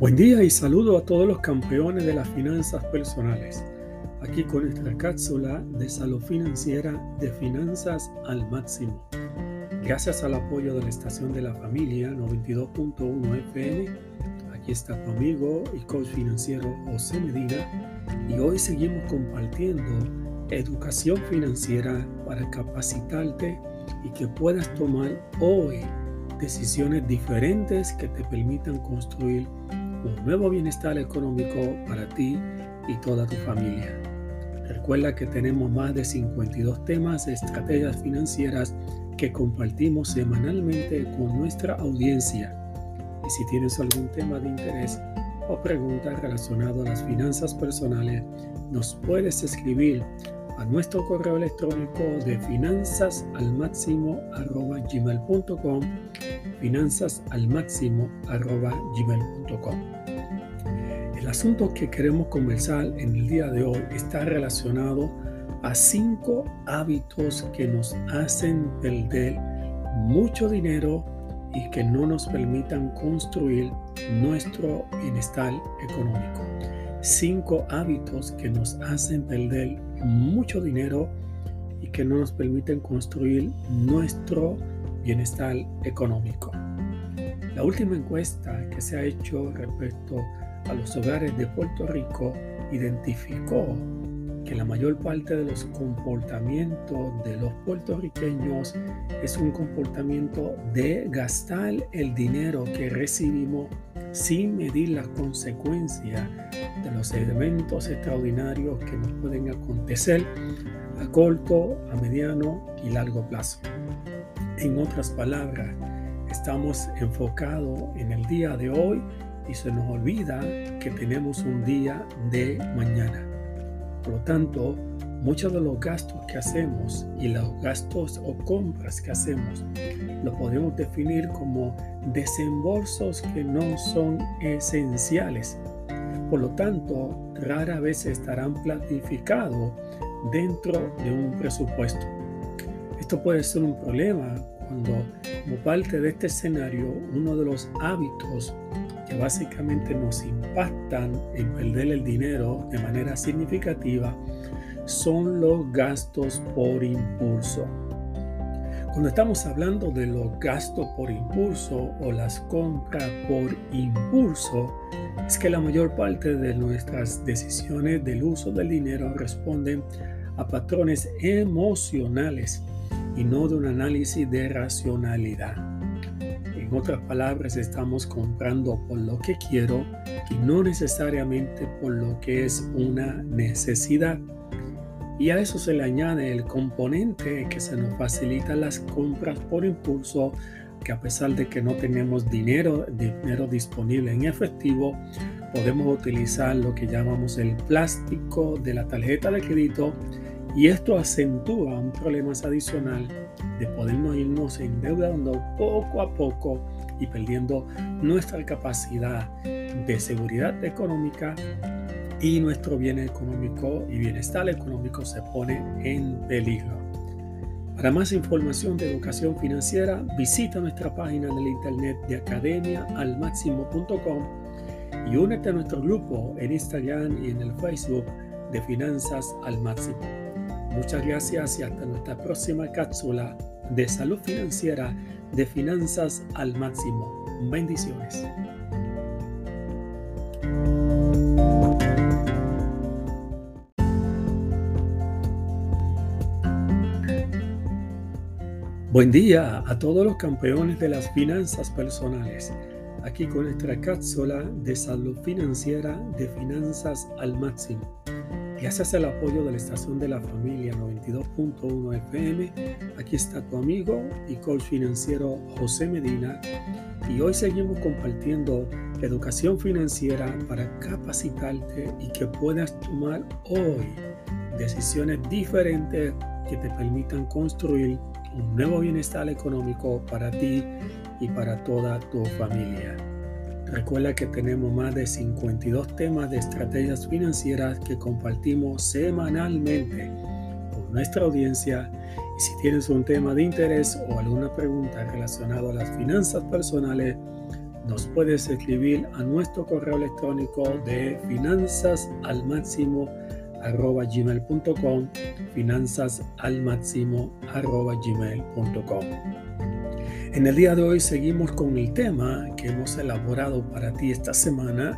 Buen día y saludo a todos los campeones de las finanzas personales. Aquí con nuestra cápsula de salud financiera de finanzas al máximo. Gracias al apoyo de la estación de la familia 92.1 FM, aquí está tu amigo y coach financiero José Medina y hoy seguimos compartiendo educación financiera para capacitarte y que puedas tomar hoy decisiones diferentes que te permitan construir un nuevo bienestar económico para ti y toda tu familia. Recuerda que tenemos más de 52 temas de estrategias financieras que compartimos semanalmente con nuestra audiencia. Y si tienes algún tema de interés o pregunta relacionado a las finanzas personales, nos puedes escribir a nuestro correo electrónico de finanzas al máximo gmail.com finanzas al máximo gmail.com el asunto que queremos conversar en el día de hoy está relacionado a cinco hábitos que nos hacen perder mucho dinero y que no nos permitan construir nuestro bienestar económico. Cinco hábitos que nos hacen perder mucho dinero y que no nos permiten construir nuestro bienestar económico. La última encuesta que se ha hecho respecto a los hogares de Puerto Rico identificó que la mayor parte de los comportamientos de los puertorriqueños es un comportamiento de gastar el dinero que recibimos sin medir las consecuencias de los elementos extraordinarios que nos pueden acontecer a corto, a mediano y largo plazo. En otras palabras, estamos enfocados en el día de hoy y se nos olvida que tenemos un día de mañana. Por lo tanto, muchos de los gastos que hacemos y los gastos o compras que hacemos lo podemos definir como desembolsos que no son esenciales. Por lo tanto, rara vez estarán planificados dentro de un presupuesto. Esto puede ser un problema cuando, como parte de este escenario, uno de los hábitos que básicamente nos impactan en perder el dinero de manera significativa son los gastos por impulso. Cuando estamos hablando de los gastos por impulso o las compras por impulso, es que la mayor parte de nuestras decisiones del uso del dinero responden a patrones emocionales y no de un análisis de racionalidad. En otras palabras, estamos comprando por lo que quiero y no necesariamente por lo que es una necesidad. Y a eso se le añade el componente que se nos facilita las compras por impulso, que a pesar de que no tenemos dinero, dinero disponible en efectivo, podemos utilizar lo que llamamos el plástico de la tarjeta de crédito y esto acentúa un problema adicional de podernos irnos endeudando poco a poco y perdiendo nuestra capacidad de seguridad económica y nuestro bien económico y bienestar económico se pone en peligro. Para más información de educación financiera, visita nuestra página del internet de academiaalmáximo.com y únete a nuestro grupo en Instagram y en el Facebook de Finanzas al Máximo. Muchas gracias y hasta nuestra próxima cápsula de salud financiera de finanzas al máximo. Bendiciones. Buen día a todos los campeones de las finanzas personales. Aquí con nuestra cápsula de salud financiera de finanzas al máximo. Gracias al apoyo de la estación de la familia 92.1 FM, aquí está tu amigo y coach financiero José Medina y hoy seguimos compartiendo educación financiera para capacitarte y que puedas tomar hoy decisiones diferentes que te permitan construir un nuevo bienestar económico para ti y para toda tu familia. Recuerda que tenemos más de 52 temas de estrategias financieras que compartimos semanalmente con nuestra audiencia y si tienes un tema de interés o alguna pregunta relacionada a las finanzas personales, nos puedes escribir a nuestro correo electrónico de finanzas al máximo arroba gmail.com finanzas al máximo arroba gmail.com en el día de hoy seguimos con el tema que hemos elaborado para ti esta semana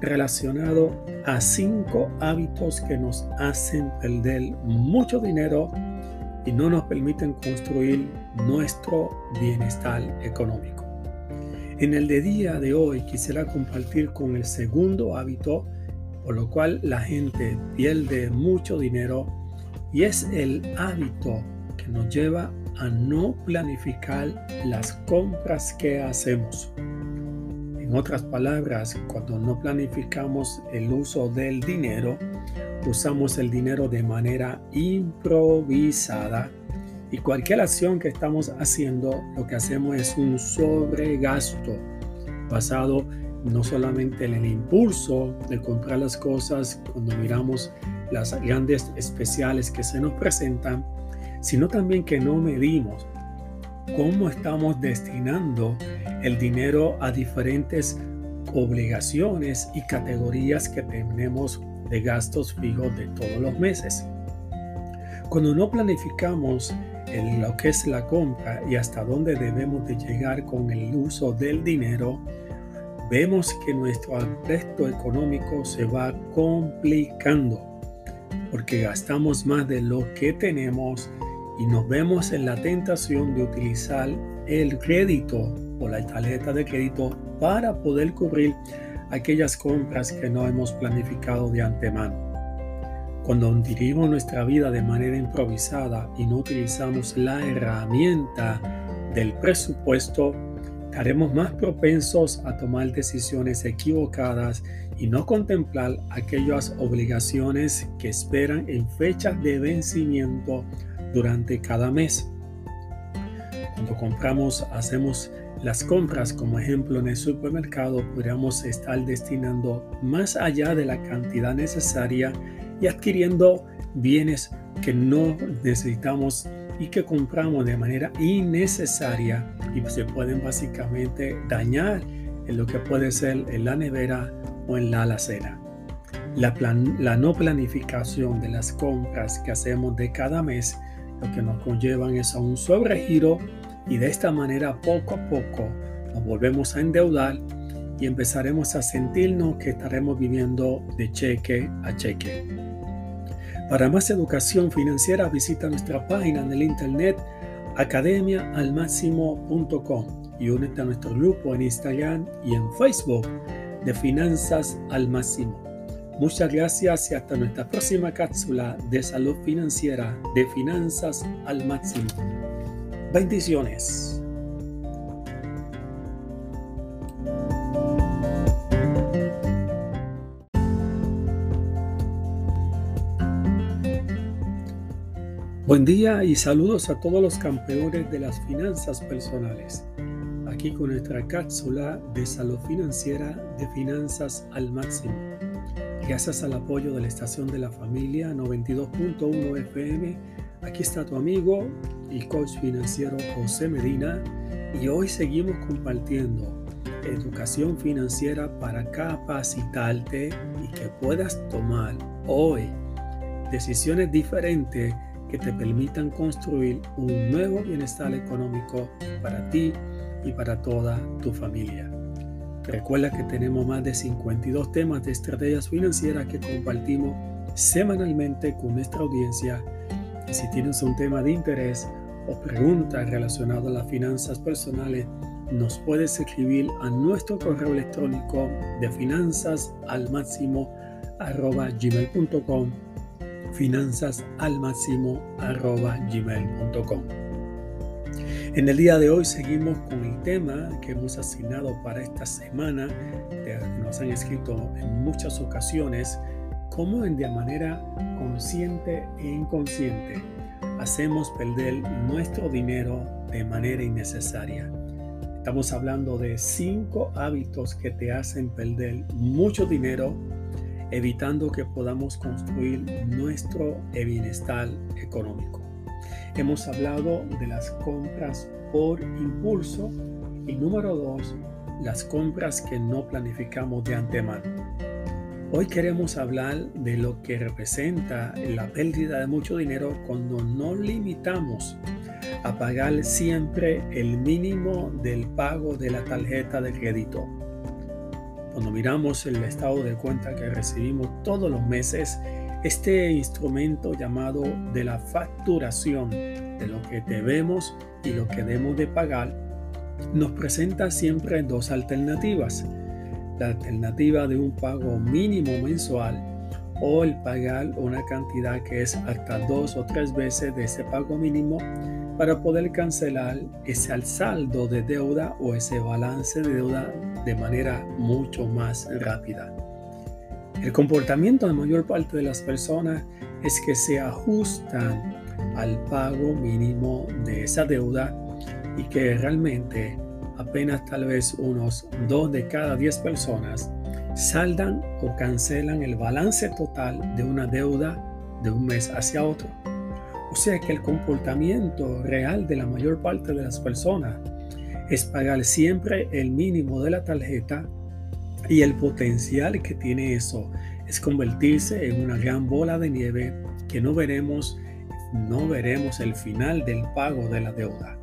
relacionado a cinco hábitos que nos hacen perder mucho dinero y no nos permiten construir nuestro bienestar económico. En el de día de hoy quisiera compartir con el segundo hábito por lo cual la gente pierde mucho dinero y es el hábito que nos lleva a no planificar las compras que hacemos. En otras palabras, cuando no planificamos el uso del dinero, usamos el dinero de manera improvisada y cualquier acción que estamos haciendo, lo que hacemos es un sobregasto basado no solamente en el impulso de comprar las cosas cuando miramos las grandes especiales que se nos presentan, sino también que no medimos cómo estamos destinando el dinero a diferentes obligaciones y categorías que tenemos de gastos fijos de todos los meses. Cuando no planificamos lo que es la compra y hasta dónde debemos de llegar con el uso del dinero, vemos que nuestro aspecto económico se va complicando porque gastamos más de lo que tenemos y nos vemos en la tentación de utilizar el crédito o la tarjeta de crédito para poder cubrir aquellas compras que no hemos planificado de antemano. Cuando dirigimos nuestra vida de manera improvisada y no utilizamos la herramienta del presupuesto, estaremos más propensos a tomar decisiones equivocadas y no contemplar aquellas obligaciones que esperan en fechas de vencimiento durante cada mes. Cuando compramos, hacemos las compras, como ejemplo en el supermercado, podríamos estar destinando más allá de la cantidad necesaria y adquiriendo bienes que no necesitamos y que compramos de manera innecesaria y se pueden básicamente dañar en lo que puede ser en la nevera o en la alacena. La, la no planificación de las compras que hacemos de cada mes lo que nos conllevan es a un sobregiro y de esta manera poco a poco nos volvemos a endeudar y empezaremos a sentirnos que estaremos viviendo de cheque a cheque. Para más educación financiera visita nuestra página en el internet academiaalmáximo.com y únete a nuestro grupo en Instagram y en Facebook de Finanzas al Máximo. Muchas gracias y hasta nuestra próxima cápsula de salud financiera de Finanzas al Máximo. Bendiciones. Buen día y saludos a todos los campeones de las finanzas personales. Aquí con nuestra cápsula de salud financiera de finanzas al máximo. Gracias al apoyo de la estación de la familia 92.1 FM, aquí está tu amigo y coach financiero José Medina y hoy seguimos compartiendo educación financiera para capacitarte y que puedas tomar hoy decisiones diferentes que te permitan construir un nuevo bienestar económico para ti y para toda tu familia. Recuerda que tenemos más de 52 temas de estrategias financieras que compartimos semanalmente con nuestra audiencia y si tienes un tema de interés o pregunta relacionado a las finanzas personales, nos puedes escribir a nuestro correo electrónico de finanzas al máximo gmail.com finanzas al máximo gmail.com. En el día de hoy seguimos con el tema que hemos asignado para esta semana, que nos han escrito en muchas ocasiones, cómo de manera consciente e inconsciente hacemos perder nuestro dinero de manera innecesaria. Estamos hablando de cinco hábitos que te hacen perder mucho dinero evitando que podamos construir nuestro bienestar económico. Hemos hablado de las compras por impulso y número dos, las compras que no planificamos de antemano. Hoy queremos hablar de lo que representa la pérdida de mucho dinero cuando no limitamos a pagar siempre el mínimo del pago de la tarjeta de crédito. Cuando miramos el estado de cuenta que recibimos todos los meses, este instrumento llamado de la facturación de lo que debemos y lo que debemos de pagar nos presenta siempre dos alternativas. La alternativa de un pago mínimo mensual o el pagar una cantidad que es hasta dos o tres veces de ese pago mínimo para poder cancelar ese saldo de deuda o ese balance de deuda de manera mucho más rápida. El comportamiento de mayor parte de las personas es que se ajustan al pago mínimo de esa deuda y que realmente apenas tal vez unos 2 de cada 10 personas saldan o cancelan el balance total de una deuda de un mes hacia otro. O sea que el comportamiento real de la mayor parte de las personas es pagar siempre el mínimo de la tarjeta y el potencial que tiene eso es convertirse en una gran bola de nieve que no veremos, no veremos el final del pago de la deuda.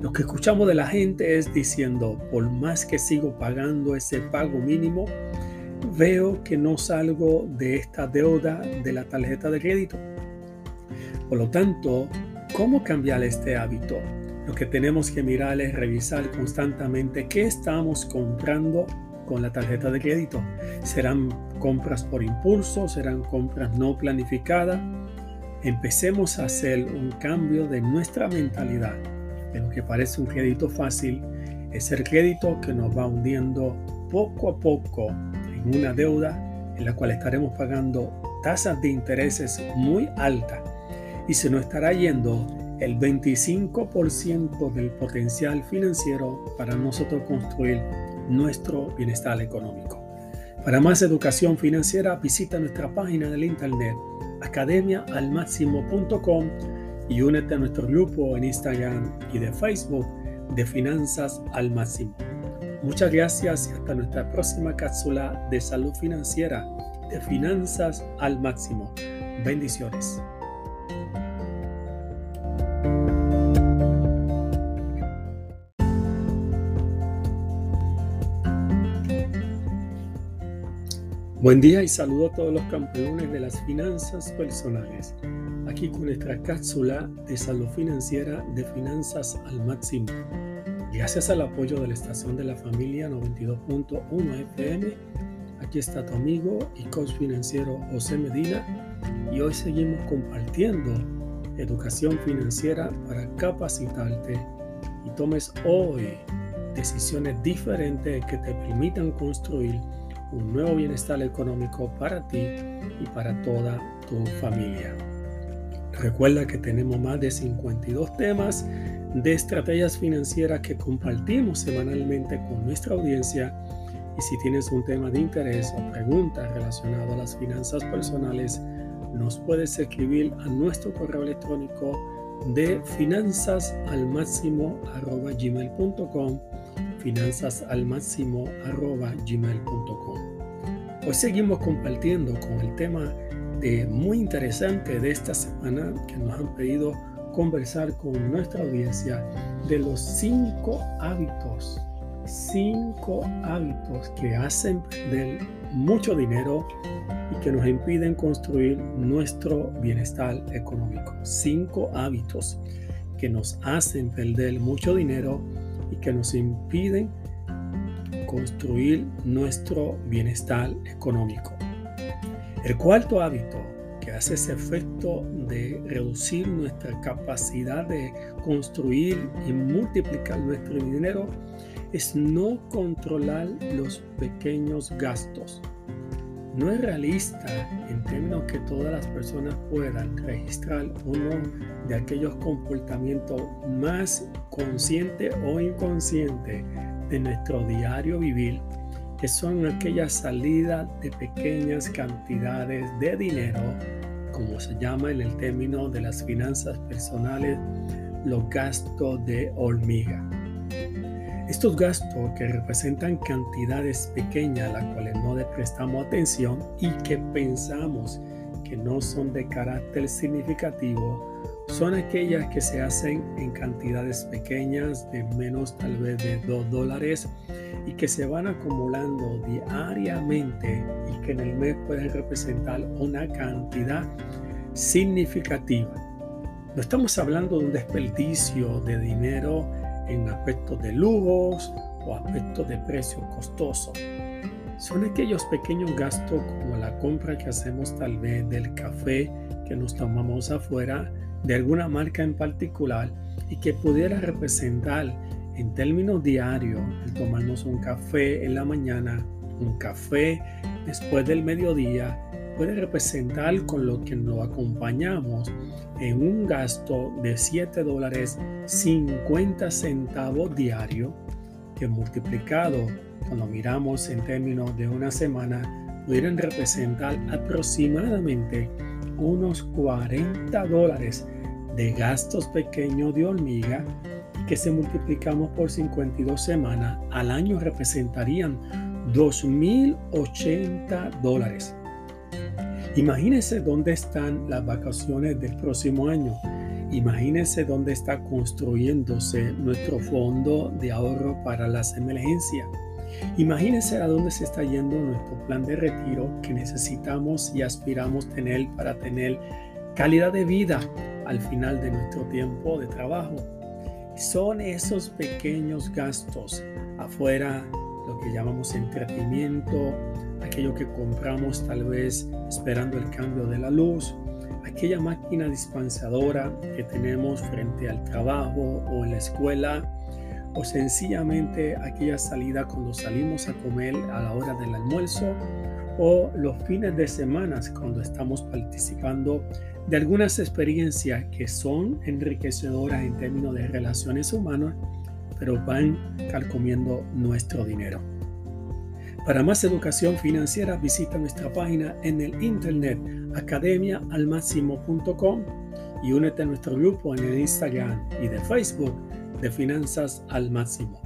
Lo que escuchamos de la gente es diciendo, por más que sigo pagando ese pago mínimo, veo que no salgo de esta deuda de la tarjeta de crédito. Por lo tanto, ¿cómo cambiar este hábito? Lo que tenemos que mirar es revisar constantemente qué estamos comprando con la tarjeta de crédito. ¿Serán compras por impulso? ¿Serán compras no planificadas? Empecemos a hacer un cambio de nuestra mentalidad lo que parece un crédito fácil es el crédito que nos va hundiendo poco a poco en una deuda en la cual estaremos pagando tasas de intereses muy altas y se nos estará yendo el 25% del potencial financiero para nosotros construir nuestro bienestar económico. Para más educación financiera visita nuestra página del internet academiaalmáximo.com y únete a nuestro grupo en Instagram y de Facebook de Finanzas al Máximo. Muchas gracias y hasta nuestra próxima cápsula de salud financiera de Finanzas al Máximo. Bendiciones. Buen día y saludo a todos los campeones de las finanzas personales aquí con nuestra cápsula de salud financiera de finanzas al máximo. Gracias al apoyo de la estación de la familia 92.1 FM, aquí está tu amigo y coach financiero José Medina y hoy seguimos compartiendo educación financiera para capacitarte y tomes hoy decisiones diferentes que te permitan construir un nuevo bienestar económico para ti y para toda tu familia. Recuerda que tenemos más de 52 temas de estrategias financieras que compartimos semanalmente con nuestra audiencia. Y si tienes un tema de interés o pregunta relacionado a las finanzas personales, nos puedes escribir a nuestro correo electrónico de finanzasalmáximo.gmail.com finanzasalmáximo.gmail.com Hoy seguimos compartiendo con el tema muy interesante de esta semana que nos han pedido conversar con nuestra audiencia de los cinco hábitos, cinco hábitos que hacen perder mucho dinero y que nos impiden construir nuestro bienestar económico. Cinco hábitos que nos hacen perder mucho dinero y que nos impiden construir nuestro bienestar económico. El cuarto hábito que hace ese efecto de reducir nuestra capacidad de construir y multiplicar nuestro dinero es no controlar los pequeños gastos. No es realista en términos que todas las personas puedan registrar uno de aquellos comportamientos más consciente o inconsciente de nuestro diario vivir que son aquellas salidas de pequeñas cantidades de dinero, como se llama en el término de las finanzas personales, los gastos de hormiga. Estos gastos que representan cantidades pequeñas a las cuales no le prestamos atención y que pensamos que no son de carácter significativo, son aquellas que se hacen en cantidades pequeñas de menos tal vez de 2 dólares y que se van acumulando diariamente y que en el mes pueden representar una cantidad significativa. No estamos hablando de un desperdicio de dinero en aspectos de lujos o aspectos de precios costosos. Son aquellos pequeños gastos como la compra que hacemos tal vez del café que nos tomamos afuera de alguna marca en particular y que pudiera representar en términos diarios el tomarnos un café en la mañana, un café después del mediodía, puede representar con lo que nos acompañamos en un gasto de 7 dólares 50 centavos diario que multiplicado cuando miramos en términos de una semana pudieran representar aproximadamente unos 40 dólares de gastos pequeños de hormiga que se multiplicamos por 52 semanas al año representarían 2.080 dólares. Imagínense dónde están las vacaciones del próximo año. Imagínense dónde está construyéndose nuestro fondo de ahorro para las emergencias. Imagínense a dónde se está yendo nuestro plan de retiro que necesitamos y aspiramos tener para tener calidad de vida al final de nuestro tiempo de trabajo. Son esos pequeños gastos afuera, lo que llamamos entretenimiento, aquello que compramos tal vez esperando el cambio de la luz, aquella máquina dispensadora que tenemos frente al trabajo o en la escuela, o sencillamente aquella salida cuando salimos a comer a la hora del almuerzo o los fines de semana cuando estamos participando de algunas experiencias que son enriquecedoras en términos de relaciones humanas, pero van calcomiendo nuestro dinero. Para más educación financiera visita nuestra página en el internet academiaalmáximo.com y únete a nuestro grupo en el Instagram y de Facebook de Finanzas al Máximo.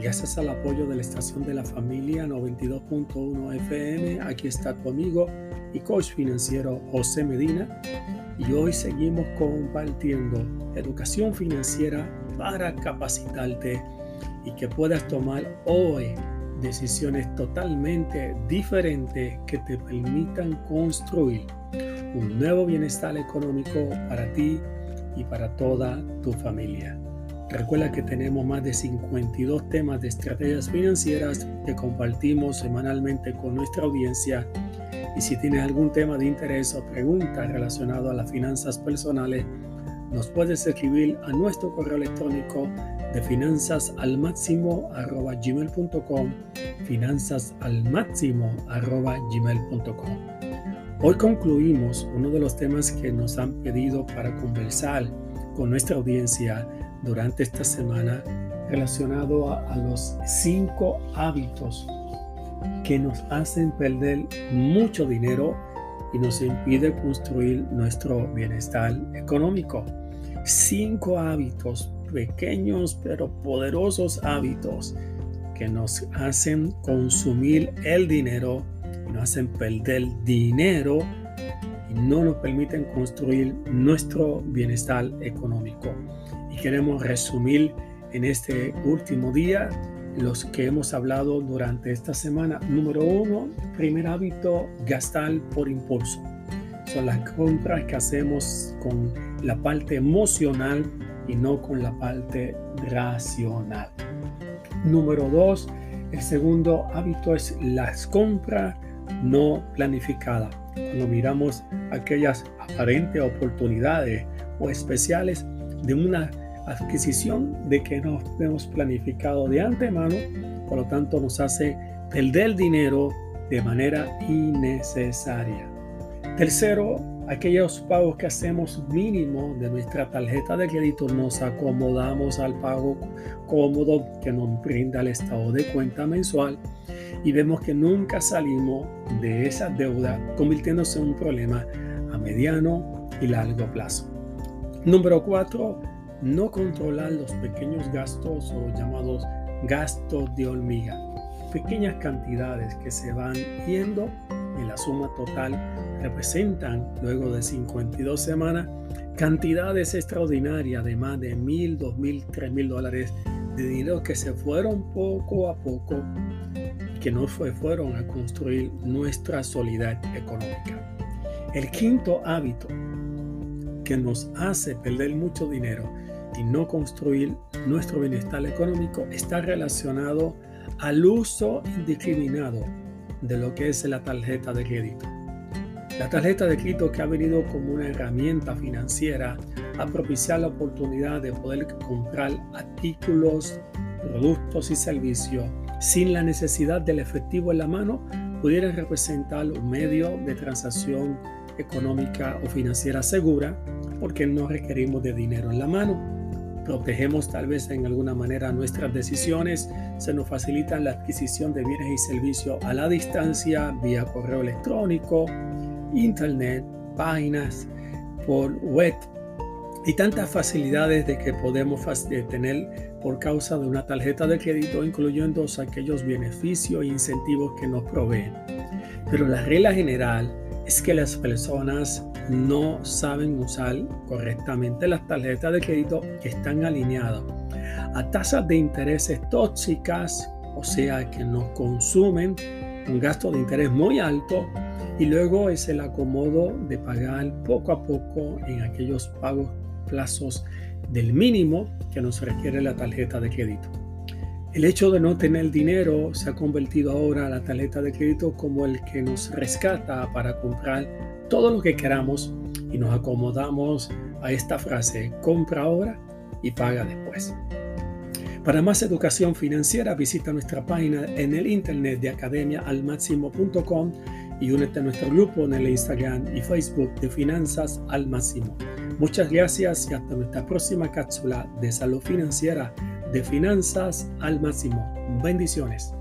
Gracias al apoyo de la estación de la familia 92.1 FM, aquí está tu amigo y coach financiero José Medina. Y hoy seguimos compartiendo educación financiera para capacitarte y que puedas tomar hoy decisiones totalmente diferentes que te permitan construir un nuevo bienestar económico para ti y para toda tu familia. Recuerda que tenemos más de 52 temas de estrategias financieras que compartimos semanalmente con nuestra audiencia. Y si tienes algún tema de interés o pregunta relacionado a las finanzas personales, nos puedes escribir a nuestro correo electrónico de finanzas al máximo arroba gmail.com finanzas al Hoy concluimos uno de los temas que nos han pedido para conversar con nuestra audiencia durante esta semana relacionado a, los cinco hábitos que nos hacen perder mucho dinero y nos impide construir nuestro bienestar económico. Cinco hábitos pequeños pero poderosos hábitos que nos hacen consumir el dinero y nos hacen perder dinero y no nos permiten construir nuestro bienestar económico. Queremos resumir en este último día los que hemos hablado durante esta semana. Número uno, primer hábito, gastar por impulso. Son las compras que hacemos con la parte emocional y no con la parte racional. Número dos, el segundo hábito es las compras no planificadas. Cuando miramos aquellas aparentes oportunidades o especiales de una adquisición de que no hemos planificado de antemano, por lo tanto nos hace perder dinero de manera innecesaria. Tercero, aquellos pagos que hacemos mínimo de nuestra tarjeta de crédito nos acomodamos al pago cómodo que nos brinda el estado de cuenta mensual y vemos que nunca salimos de esa deuda convirtiéndose en un problema a mediano y largo plazo. Número cuatro, no controlar los pequeños gastos o llamados gastos de hormiga. Pequeñas cantidades que se van yendo en la suma total representan, luego de 52 semanas, cantidades extraordinarias de más de mil, dos mil, tres mil dólares de dinero que se fueron poco a poco, que no fue, fueron a construir nuestra solidaridad económica. El quinto hábito que nos hace perder mucho dinero y no construir nuestro bienestar económico está relacionado al uso indiscriminado de lo que es la tarjeta de crédito. La tarjeta de crédito que ha venido como una herramienta financiera a propiciar la oportunidad de poder comprar artículos, productos y servicios sin la necesidad del efectivo en la mano, pudiera representar un medio de transacción económica o financiera segura porque no requerimos de dinero en la mano protegemos tal vez en alguna manera nuestras decisiones, se nos facilita la adquisición de bienes y servicios a la distancia vía correo electrónico, internet, páginas, por web y tantas facilidades de que podemos tener por causa de una tarjeta de crédito, incluyendo aquellos beneficios e incentivos que nos proveen. Pero la regla general es que las personas no saben usar correctamente las tarjetas de crédito que están alineadas a tasas de intereses tóxicas, o sea, que nos consumen un gasto de interés muy alto y luego es el acomodo de pagar poco a poco en aquellos pagos plazos del mínimo que nos requiere la tarjeta de crédito. El hecho de no tener dinero se ha convertido ahora la tarjeta de crédito como el que nos rescata para comprar todo lo que queramos y nos acomodamos a esta frase, compra ahora y paga después. Para más educación financiera visita nuestra página en el internet de academiaalmáximo.com y únete a nuestro grupo en el Instagram y Facebook de Finanzas al Máximo. Muchas gracias y hasta nuestra próxima cápsula de salud financiera de finanzas al máximo. Bendiciones.